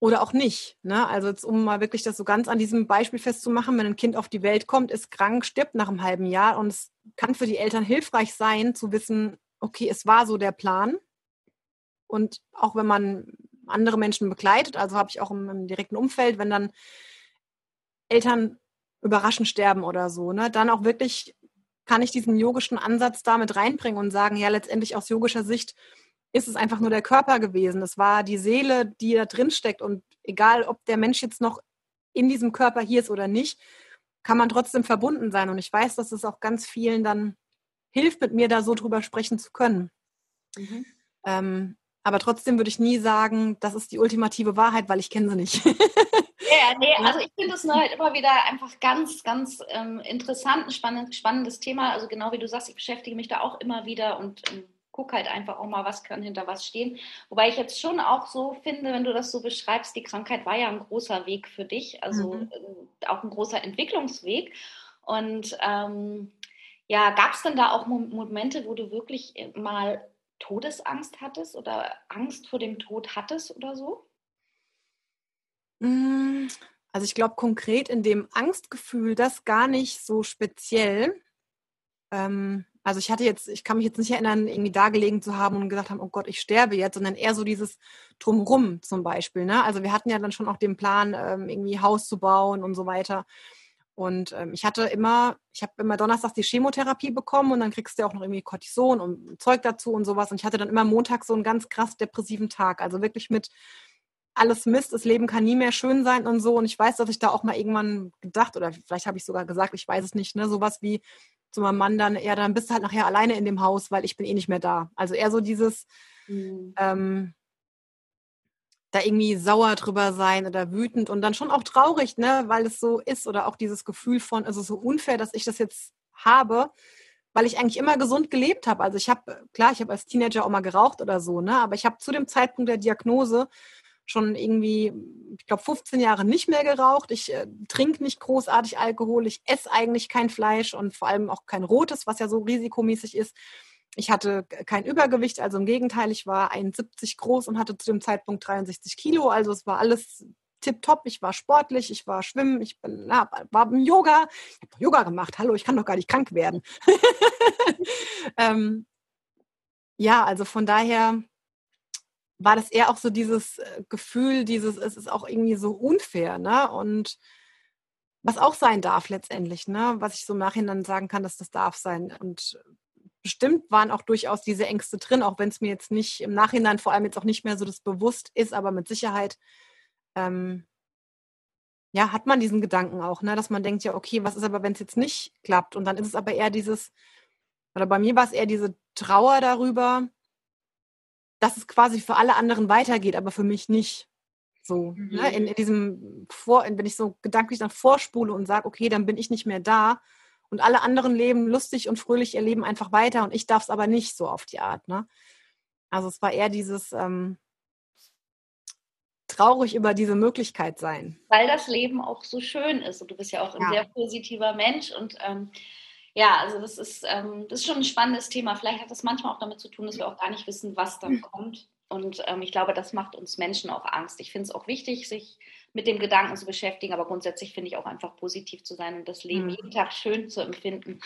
Speaker 2: oder auch nicht. Ne? Also jetzt, um mal wirklich das so ganz an diesem Beispiel festzumachen, wenn ein Kind auf die Welt kommt, ist krank, stirbt nach einem halben Jahr und es kann für die Eltern hilfreich sein, zu wissen, okay, es war so der Plan. Und auch wenn man andere Menschen begleitet, also habe ich auch im, im, direkten Umfeld, wenn dann Eltern überraschend sterben oder so, ne, dann auch wirklich kann ich diesen yogischen Ansatz damit reinbringen und sagen, ja, letztendlich aus yogischer Sicht ist es einfach nur der Körper gewesen. Es war die Seele, die da drin steckt. Und egal, ob der Mensch jetzt noch in diesem Körper hier ist oder nicht, kann man trotzdem verbunden sein. Und ich weiß, dass es auch ganz vielen dann hilft, mit mir da so drüber sprechen zu können. Mhm. Ähm, aber trotzdem würde ich nie sagen, das ist die ultimative Wahrheit, weil ich kenne sie nicht.
Speaker 1: ja, nee, also ich finde es nur halt immer wieder einfach ganz, ganz ähm, interessant, ein spannend, spannendes Thema. Also genau wie du sagst, ich beschäftige mich da auch immer wieder und ähm, guck halt einfach auch mal, was kann hinter was stehen. Wobei ich jetzt schon auch so finde, wenn du das so beschreibst, die Krankheit war ja ein großer Weg für dich, also mhm. Äh, auch ein großer Entwicklungsweg. Und ähm, ja, gab es denn da auch Momente, wo du wirklich mal Todesangst hattest oder Angst vor dem Tod hattest oder so?
Speaker 2: Mm, also ich glaube konkret in dem Angstgefühl, das gar nicht so speziell. Ähm, Also ich hatte jetzt, ich kann mich jetzt nicht erinnern, irgendwie da gelegen zu haben und gesagt haben, oh Gott, ich sterbe jetzt, sondern eher so dieses Drumrum zum Beispiel. Ne? Also wir hatten ja dann schon auch den Plan, ähm, irgendwie Haus zu bauen und so weiter. Und ähm, ich hatte immer, ich habe immer donnerstags die Chemotherapie bekommen und dann kriegst du auch noch irgendwie Cortison und Zeug dazu und sowas. Und ich hatte dann immer Montag so einen ganz krass depressiven Tag. Also wirklich mit alles Mist, das Leben kann nie mehr schön sein und so. Und ich weiß, dass ich da auch mal irgendwann gedacht, oder vielleicht habe ich sogar gesagt, ich weiß es nicht, ne, sowas wie zu meinem Mann dann, ja, dann bist du halt nachher alleine in dem Haus, weil ich bin eh nicht mehr da. Also eher so dieses, mhm. ähm, da irgendwie sauer drüber sein oder wütend und dann schon auch traurig, ne, weil es so ist oder auch dieses Gefühl von, es ist so unfair, dass ich das jetzt habe, weil ich eigentlich immer gesund gelebt habe. Also ich habe, klar, ich habe als Teenager auch mal geraucht oder so, ne, aber ich habe zu dem Zeitpunkt der Diagnose schon irgendwie, ich glaube, 15 Jahre nicht mehr geraucht. Ich äh, trinke nicht großartig Alkohol. Ich esse eigentlich kein Fleisch und vor allem auch kein rotes, was ja so risikomäßig ist. Ich hatte kein Übergewicht, also im Gegenteil, ich war 71 groß und hatte zu dem Zeitpunkt 63 Kilo. Also es war alles tipptopp. Ich war sportlich, ich war schwimmen, ich bin, na, war im Yoga. Ich habe Yoga gemacht. Hallo, ich kann doch gar nicht krank werden. ähm, ja, also von daher war das eher auch so dieses äh, Gefühl, dieses, es ist auch irgendwie so unfair, ne? Und was auch sein darf letztendlich, ne? Was ich so im Nachhinein sagen kann, dass das darf sein. Und bestimmt waren auch durchaus diese Ängste drin, auch wenn es mir jetzt nicht im Nachhinein vor allem jetzt auch nicht mehr so das bewusst ist, aber mit Sicherheit ähm, ja, hat man diesen Gedanken auch, ne, dass man denkt, ja, okay, was ist aber, wenn es jetzt nicht klappt? Und dann ist es aber eher dieses, oder bei mir war es eher diese Trauer darüber, dass es quasi für alle anderen weitergeht, aber für mich nicht. So, mhm. ne, in, in, diesem Vor, wenn ich so gedanklich dann vorspule und sage, okay, dann bin ich nicht mehr da, und alle anderen leben lustig und fröhlich ihr Leben einfach weiter und ich darf es aber nicht so auf die Art. Ne? Also es war eher dieses ähm, traurig über diese Möglichkeit sein.
Speaker 1: Weil das Leben auch so schön ist und du bist ja auch ein ja. sehr positiver Mensch und ähm, ja, also das ist, ähm, das ist schon ein spannendes Thema. Vielleicht hat das manchmal auch damit zu tun, dass wir auch gar nicht wissen, was dann mhm. kommt. Und ähm, ich glaube, das macht uns Menschen auch Angst. Ich finde es auch wichtig, sich mit dem Gedanken zu beschäftigen, aber grundsätzlich finde ich auch einfach positiv zu sein und das Leben mhm. jeden Tag schön zu empfinden.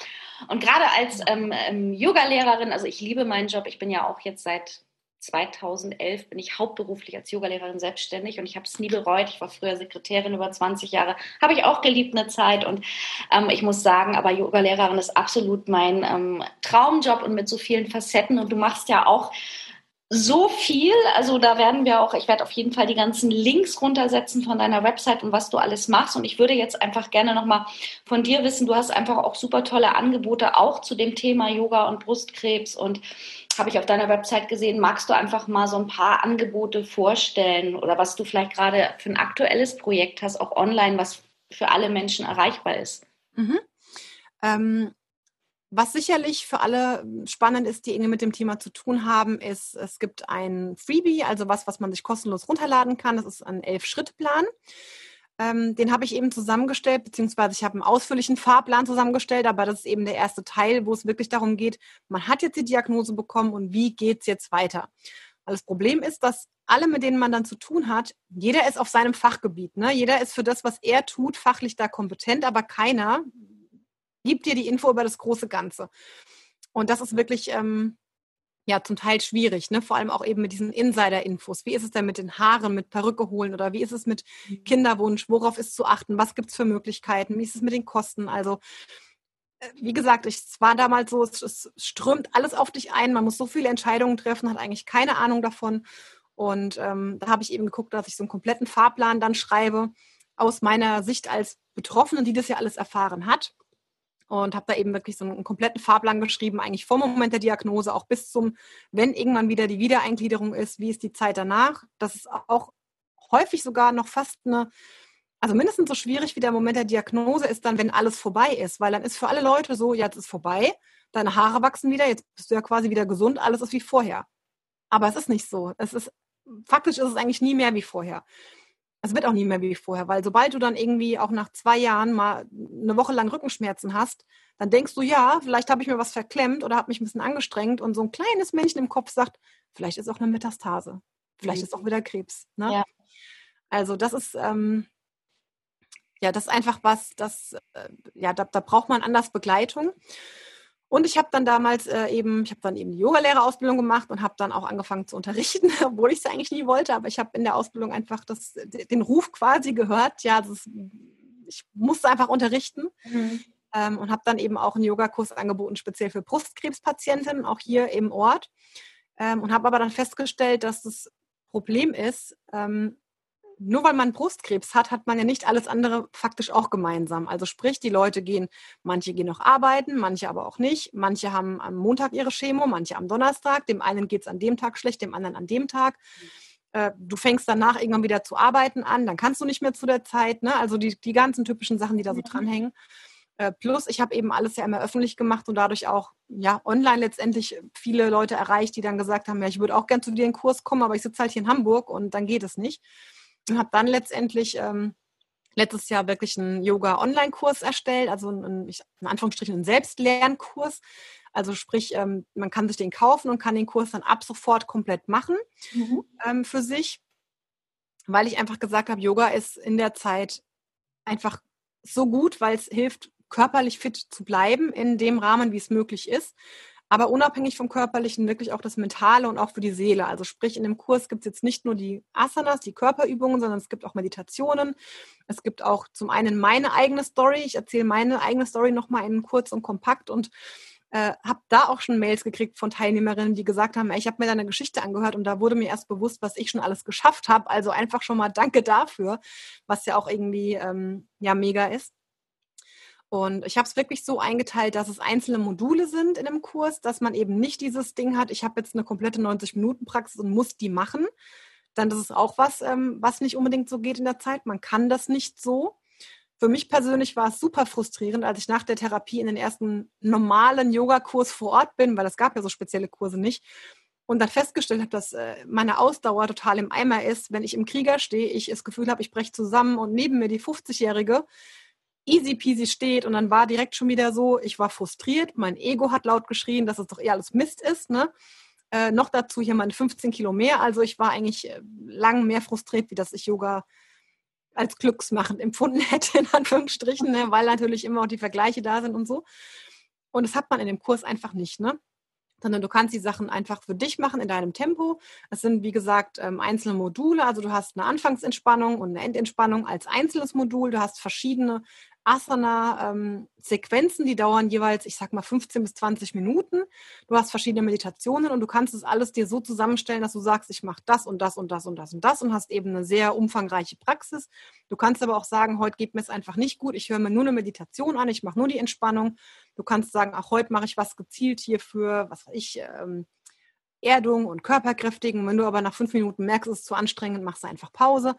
Speaker 1: Und gerade als ähm, ähm, Yoga-Lehrerin, also ich liebe meinen Job, ich bin ja auch jetzt seit 2011 bin ich hauptberuflich als Yogalehrerin selbstständig und ich habe es nie bereut. Ich war früher Sekretärin über 20 Jahre, habe ich auch geliebt eine Zeit und ähm, ich muss sagen, aber Yogalehrerin ist absolut mein ähm, Traumjob und mit so vielen Facetten und du machst ja auch so viel. Also da werden wir auch, ich werde auf jeden Fall die ganzen Links runtersetzen von deiner Website und was du alles machst. Und ich würde jetzt einfach gerne nochmal von dir wissen, du hast einfach auch super tolle Angebote auch zu dem Thema Yoga und Brustkrebs und habe ich auf deiner Website gesehen. Magst du einfach mal so ein paar Angebote vorstellen oder was du vielleicht gerade für ein aktuelles Projekt hast, auch online, was für alle Menschen erreichbar ist?
Speaker 2: Mhm. Ähm, was sicherlich für alle spannend ist, die irgendwie mit dem Thema zu tun haben, ist, es gibt ein Freebie, also was, was man sich kostenlos runterladen kann. Das ist ein Elf-Schritt-Plan. Ähm, den habe ich eben zusammengestellt, beziehungsweise ich habe einen ausführlichen Fahrplan zusammengestellt, aber das ist eben der erste Teil, wo es wirklich darum geht, man hat jetzt die Diagnose bekommen und wie geht es jetzt weiter. Weil das Problem ist, dass alle, mit denen man dann zu tun hat, jeder ist auf seinem Fachgebiet. Ne? Jeder ist für das, was er tut, fachlich da kompetent, aber keiner, gibt dir die Info über das große Ganze. Und das ist wirklich ähm, ja zum Teil schwierig, ne? Vor allem auch eben mit diesen Insider-Infos. Wie ist es denn mit den Haaren, mit Perücke holen oder wie ist es mit mhm. Kinderwunsch? Worauf ist zu achten? Was gibt es für Möglichkeiten? Wie ist es mit den Kosten? Also äh, wie gesagt, ich, es war damals so, es, es, strömt alles auf dich ein. Man muss so viele Entscheidungen treffen, hat eigentlich keine Ahnung davon. Und ähm, da habe ich eben geguckt, dass ich so einen kompletten Fahrplan dann schreibe aus meiner Sicht als Betroffene, die das ja alles erfahren hat und habe da eben wirklich so einen kompletten Fahrplan geschrieben, eigentlich vom Moment der Diagnose auch bis zum, wenn irgendwann wieder die Wiedereingliederung ist, wie ist die Zeit danach. Das ist auch häufig sogar noch fast eine, also mindestens so schwierig wie der Moment der Diagnose ist dann, wenn alles vorbei ist, weil dann ist für alle Leute so, ja, jetzt ist vorbei, deine Haare wachsen wieder, jetzt bist du ja quasi wieder gesund, alles ist wie vorher. Aber es ist nicht so. Es ist, faktisch ist es eigentlich nie mehr wie vorher es wird auch nie mehr wie vorher, weil sobald du dann irgendwie auch nach zwei Jahren mal eine Woche lang Rückenschmerzen hast, dann denkst du, ja, vielleicht habe ich mir was verklemmt oder habe mich ein bisschen angestrengt und so ein kleines Männchen im Kopf sagt, vielleicht ist auch eine Metastase, vielleicht ist auch wieder Krebs. Ne? Ja. Also das ist ähm, ja das ist einfach was, das äh, ja da, da braucht man anders Begleitung. Und ich habe dann damals äh, eben, ich habe dann eben die Yogalehrerausbildung gemacht und habe dann auch angefangen zu unterrichten, obwohl ich es eigentlich nie wollte, aber ich habe in der Ausbildung einfach das, den Ruf quasi gehört, ja, das, ich musste einfach unterrichten. Mhm. Ähm, und habe dann eben auch einen Yogakurs angeboten, speziell für Brustkrebspatientinnen, auch hier im Ort. Ähm, und habe aber dann festgestellt, dass das Problem ist, ähm, nur weil man Brustkrebs hat, hat man ja nicht alles andere faktisch auch gemeinsam. Also sprich, die Leute gehen, manche gehen noch arbeiten, manche aber auch nicht. Manche haben am Montag ihre Chemo, manche am Donnerstag. Dem einen geht es an dem Tag schlecht, dem anderen an dem Tag. Äh, du fängst danach irgendwann wieder zu arbeiten an, dann kannst du nicht mehr zu der Zeit. Ne? Also die, die ganzen typischen Sachen, die da so dranhängen. Äh, plus, ich habe eben alles ja immer öffentlich gemacht und dadurch auch ja online letztendlich viele Leute erreicht, die dann gesagt haben, ja, ich würde auch gern zu dir in den Kurs kommen, aber ich sitze halt hier in Hamburg und dann geht es nicht und habe dann letztendlich ähm, letztes Jahr wirklich einen Yoga-Online-Kurs erstellt, also einen, in Anführungsstrichen einen Selbstlernkurs. Also sprich, ähm, man kann sich den kaufen und kann den Kurs dann ab sofort komplett machen mhm. ähm, für sich, weil ich einfach gesagt habe, Yoga ist in der Zeit einfach so gut, weil es hilft, körperlich fit zu bleiben in dem Rahmen, wie es möglich ist aber unabhängig vom Körperlichen wirklich auch das Mentale und auch für die Seele. Also sprich, in dem Kurs gibt es jetzt nicht nur die Asanas, die Körperübungen, sondern es gibt auch Meditationen. Es gibt auch zum einen meine eigene Story. Ich erzähle meine eigene Story nochmal in kurz und kompakt und äh, habe da auch schon Mails gekriegt von Teilnehmerinnen, die gesagt haben, ich habe mir deine Geschichte angehört und da wurde mir erst bewusst, was ich schon alles geschafft habe. Also einfach schon mal danke dafür, was ja auch irgendwie ähm, ja mega ist. Und ich habe es wirklich so eingeteilt, dass es einzelne Module sind in dem Kurs, dass man eben nicht dieses Ding hat, ich habe jetzt eine komplette 90-Minuten-Praxis und muss die machen. Dann das ist auch was, ähm, was nicht unbedingt so geht in der Zeit. Man kann das nicht so. Für mich persönlich war es super frustrierend, als ich nach der Therapie in den ersten normalen Yogakurs vor Ort bin, weil es gab ja so spezielle Kurse nicht. Und dann festgestellt habe, dass äh, meine Ausdauer total im Eimer ist, wenn ich im Krieger stehe, ich das Gefühl habe, ich breche zusammen und neben mir die 50-Jährige easy peasy steht und dann war direkt schon wieder so, ich war frustriert, mein Ego hat laut geschrien, dass es doch eher alles Mist ist, ne? Äh, noch dazu hier meine 15 Kilo mehr, also ich war eigentlich äh, lang mehr frustriert, wie dass ich Yoga als glücksmachend empfunden hätte, in Anführungsstrichen, ne? weil natürlich immer auch die Vergleiche da sind und so. Und das hat man in dem Kurs einfach nicht, ne? sondern du kannst die Sachen einfach für dich machen in deinem Tempo. Es sind, wie gesagt, ähm, einzelne Module. Also du hast eine Anfangsentspannung und eine Endentspannung als einzelnes Modul. Du hast verschiedene Asana-Sequenzen, ähm, die dauern jeweils, ich sag mal, 15 bis 20 Minuten. Du hast verschiedene Meditationen und du kannst es alles dir so zusammenstellen, dass du sagst, ich mache das und das und das und das und das und hast eben eine sehr umfangreiche Praxis. Du kannst aber auch sagen, heute geht mir es einfach nicht gut, ich höre mir nur eine Meditation an, ich mache nur die Entspannung. Du kannst sagen, auch heute mache ich was gezielt hier für, was weiß ich, ähm, Erdung und Körperkräftigen. Wenn du aber nach fünf Minuten merkst, es ist zu anstrengend, machst du einfach Pause.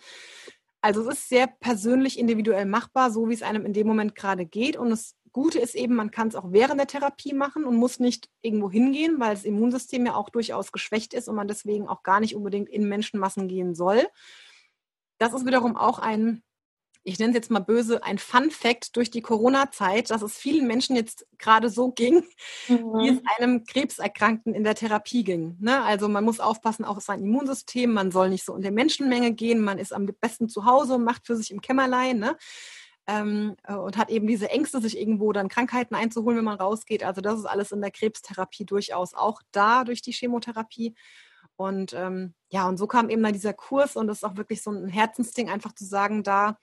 Speaker 2: Also es ist sehr persönlich individuell machbar, so wie es einem in dem Moment gerade geht. Und das Gute ist eben, man kann es auch während der Therapie machen und muss nicht irgendwo hingehen, weil das Immunsystem ja auch durchaus geschwächt ist und man deswegen auch gar nicht unbedingt in Menschenmassen gehen soll. Das ist wiederum auch ein ich nenne es jetzt mal böse, ein Fun Fact durch die Corona-Zeit, dass es vielen Menschen jetzt gerade so ging, mhm. wie es einem Krebserkrankten in der Therapie ging. Ne? Also man muss aufpassen auch auf sein Immunsystem, man soll nicht so in der Menschenmenge gehen, man ist am besten zu Hause macht für sich im Kämmerlein. Ne? Ähm, äh, und hat eben diese Ängste, sich irgendwo dann Krankheiten einzuholen, wenn man rausgeht. Also das ist alles in der Krebstherapie durchaus auch da durch die Chemotherapie. Und ähm, ja, und so kam eben dann dieser Kurs und das ist auch wirklich so ein Herzensding, einfach zu sagen, da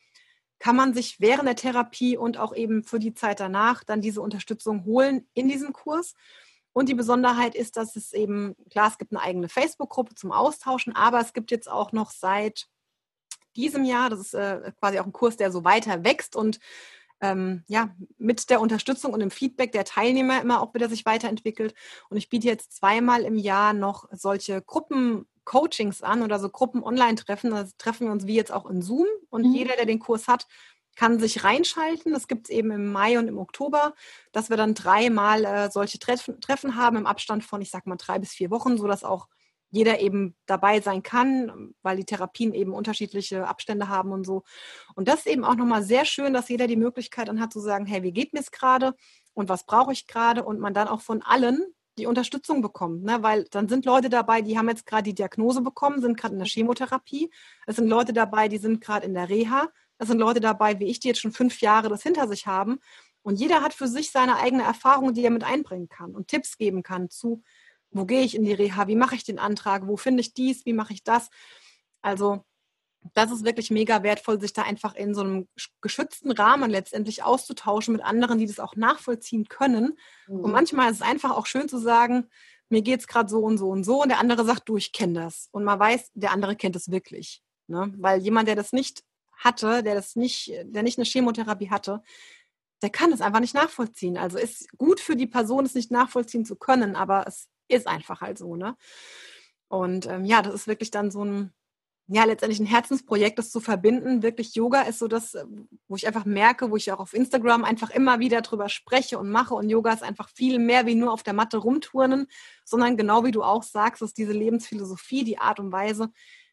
Speaker 2: kann man sich während der Therapie und auch eben für die Zeit danach dann diese Unterstützung holen in diesem Kurs. Und die Besonderheit ist, dass es eben, klar, es gibt eine eigene Facebook-Gruppe zum Austauschen, aber es gibt jetzt auch noch seit diesem Jahr, das ist äh, quasi auch ein Kurs, der so weiter wächst und ähm, ja, mit der Unterstützung und dem Feedback der Teilnehmer immer auch wieder sich weiterentwickelt. Und ich biete jetzt zweimal im Jahr noch solche Gruppen Coachings an oder so Gruppen-Online-Treffen. Da treffen wir uns wie jetzt auch in Zoom und mhm. jeder, der den Kurs hat, kann sich reinschalten. Das gibt es eben im Mai und im Oktober, dass wir dann dreimal äh, solche Treffen, Treffen haben im Abstand von, ich sag mal, drei bis vier Wochen, sodass auch jeder eben dabei sein kann, weil die Therapien eben unterschiedliche Abstände haben und so. Und das ist eben auch nochmal sehr schön, dass jeder die Möglichkeit dann hat zu sagen, hey, wie geht mir es gerade und was brauche ich gerade und man dann auch von allen die Unterstützung bekommt, ne? weil dann sind Leute dabei, die haben jetzt gerade die Diagnose bekommen, sind gerade in der Chemotherapie. Es sind Leute dabei, die sind gerade in der Reha. Es sind Leute dabei, wie ich, die jetzt schon fünf Jahre das hinter sich haben. Und jeder hat für sich seine eigene Erfahrung, die er mit einbringen kann und Tipps geben kann zu, wo gehe ich in die Reha, wie mache ich den Antrag, wo finde ich dies, wie mache ich das. Also das ist wirklich mega wertvoll, sich da einfach in so einem geschützten Rahmen letztendlich auszutauschen mit anderen, die das auch nachvollziehen können. Mhm. Und manchmal ist es einfach auch schön zu sagen, mir geht es gerade so und so und so. Und der andere sagt, du, ich kenne das. Und man weiß, der andere kennt es wirklich. Ne? Weil jemand, der das nicht hatte, der das nicht, der nicht eine Chemotherapie hatte, der kann es einfach nicht nachvollziehen. Also ist gut für die Person, es nicht nachvollziehen zu können, aber es ist einfach halt so, ne? Und ähm, ja, das ist wirklich dann so ein, ja, letztendlich ein Herzensprojekt, das zu verbinden. Wirklich Yoga ist so das, wo ich einfach merke, wo ich auch auf Instagram einfach immer wieder drüber spreche und mache. Und Yoga ist einfach viel mehr wie nur auf der Matte rumturnen, sondern genau wie du auch sagst, ist diese Lebensphilosophie, die Art und Weise,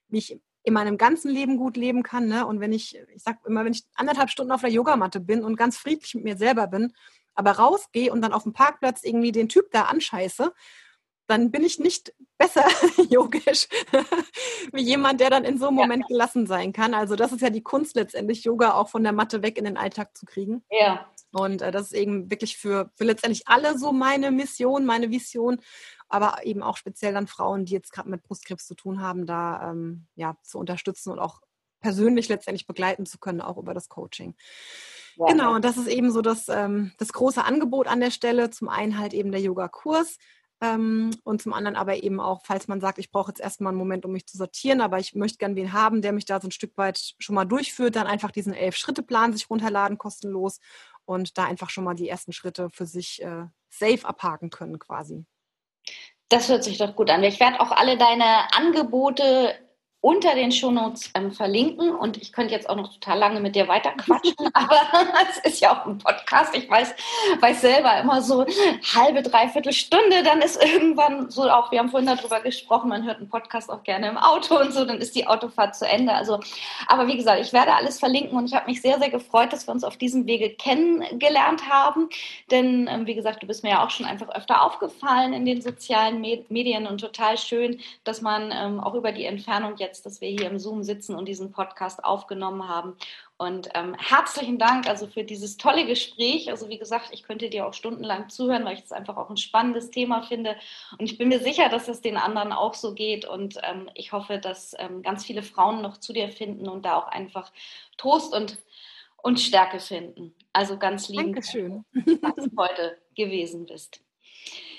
Speaker 2: wie ich in meinem ganzen Leben gut leben kann. Ne? Und wenn ich, ich sag immer, wenn ich anderthalb Stunden auf der Yogamatte bin und ganz friedlich mit mir selber bin, aber rausgehe und dann auf dem Parkplatz irgendwie den Typ da anscheiße, dann bin ich nicht besser yogisch wie jemand, der dann in so einem Moment ja. gelassen sein kann. Also das ist ja die Kunst letztendlich, Yoga auch von der Matte weg in den Alltag zu kriegen.
Speaker 1: Ja.
Speaker 2: Und äh, das ist eben wirklich für, für letztendlich alle so meine Mission, meine Vision, aber eben auch speziell dann Frauen, die jetzt gerade mit Brustkrebs zu tun haben, da ähm, ja zu unterstützen und auch persönlich letztendlich begleiten zu können, auch über das Coaching. Ja. Genau, und das ist eben so das, ähm, das große Angebot an der Stelle. Zum einen halt eben der Yoga-Kurs, und zum anderen aber eben auch, falls man sagt, ich brauche jetzt erstmal einen Moment, um mich zu sortieren, aber ich möchte gern wen haben, der mich da so ein Stück weit schon mal durchführt, dann einfach diesen Elf-Schritte-Plan sich runterladen, kostenlos und da einfach schon mal die ersten Schritte für sich äh, safe abhaken können quasi.
Speaker 1: Das hört sich doch gut an. Ich werde auch alle deine Angebote unter den Shownotes ähm, verlinken. Und ich könnte jetzt auch noch total lange mit dir weiterquatschen, aber es ist ja auch ein Podcast. Ich weiß, weiß selber immer so halbe, dreiviertel Stunde, dann ist irgendwann so auch, wir haben vorhin darüber gesprochen, man hört einen Podcast auch gerne im Auto und so, dann ist die Autofahrt zu Ende. Also, aber wie gesagt, ich werde alles verlinken und ich habe mich sehr, sehr gefreut, dass wir uns auf diesem Wege kennengelernt haben. Denn, ähm, wie gesagt, du bist mir ja auch schon einfach öfter aufgefallen in den sozialen Medien und total schön, dass man ähm, auch über die Entfernung jetzt jetzt, dass wir hier im Zoom sitzen und diesen Podcast aufgenommen haben. Und ähm, herzlichen Dank also für dieses tolle Gespräch. Also wie gesagt, ich könnte dir auch stundenlang zuhören, weil ich es einfach auch ein spannendes Thema finde. Und ich bin mir sicher, dass es den anderen auch so geht. Und ähm, ich hoffe, dass ähm, ganz viele Frauen noch zu dir finden und da auch einfach Trost und, und Stärke finden. Also ganz lieb,
Speaker 2: Dankeschön.
Speaker 1: dass du heute gewesen bist.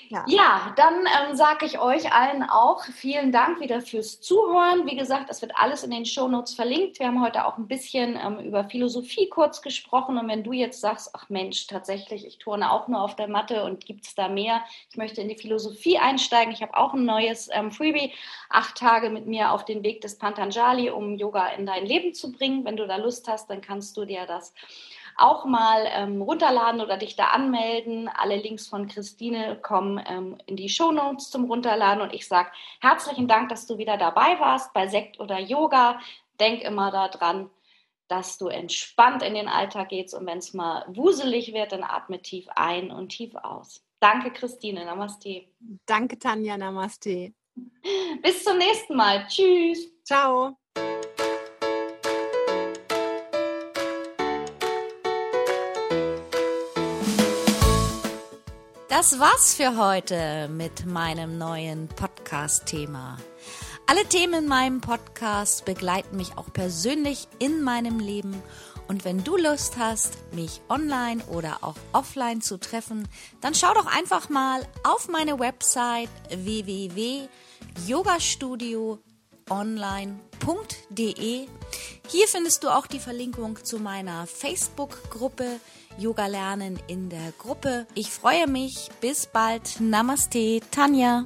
Speaker 1: Ja, ja dann ähm, sage ich euch allen auch vielen Dank wieder fürs Zuhören. Wie gesagt, es wird alles in den Shownotes verlinkt. Wir haben heute auch ein bisschen ähm, über Philosophie kurz gesprochen. Und wenn du jetzt sagst, ach Mensch, tatsächlich, ich turne auch nur auf der Matte und gibt es da mehr? Ich möchte in die Philosophie einsteigen. Ich habe auch ein neues ähm, Freebie, acht Tage mit mir auf den Weg des Pantanjali, um Yoga in dein Leben zu bringen. Wenn du da Lust hast, dann kannst du dir das auch mal ähm, runterladen oder dich da anmelden. Alle Links von Christine kommen ähm, in die Shownotes zum Runterladen und ich sage herzlichen Dank, dass du wieder dabei warst bei Sekt oder Yoga. Denk immer daran, dass du entspannt in den Alltag gehst und wenn es mal wuselig wird, dann atme tief ein und tief aus. Danke, Christine. Namaste.
Speaker 2: Danke, Tanja. Namaste.
Speaker 1: Bis zum nächsten Mal. Tschüss.
Speaker 2: Ciao.
Speaker 3: Das war's für heute mit meinem neuen Podcast-Thema. Alle Themen in meinem Podcast begleiten mich auch persönlich in meinem Leben. Und wenn du Lust hast, mich online oder auch offline zu treffen, dann schau doch einfach mal auf meine Website www.yogastudioonline.de. Hier findest du auch die Verlinkung zu meiner Facebook-Gruppe Yoga lernen in der Gruppe. Ich freue mich. Bis bald. Namaste, Tanja.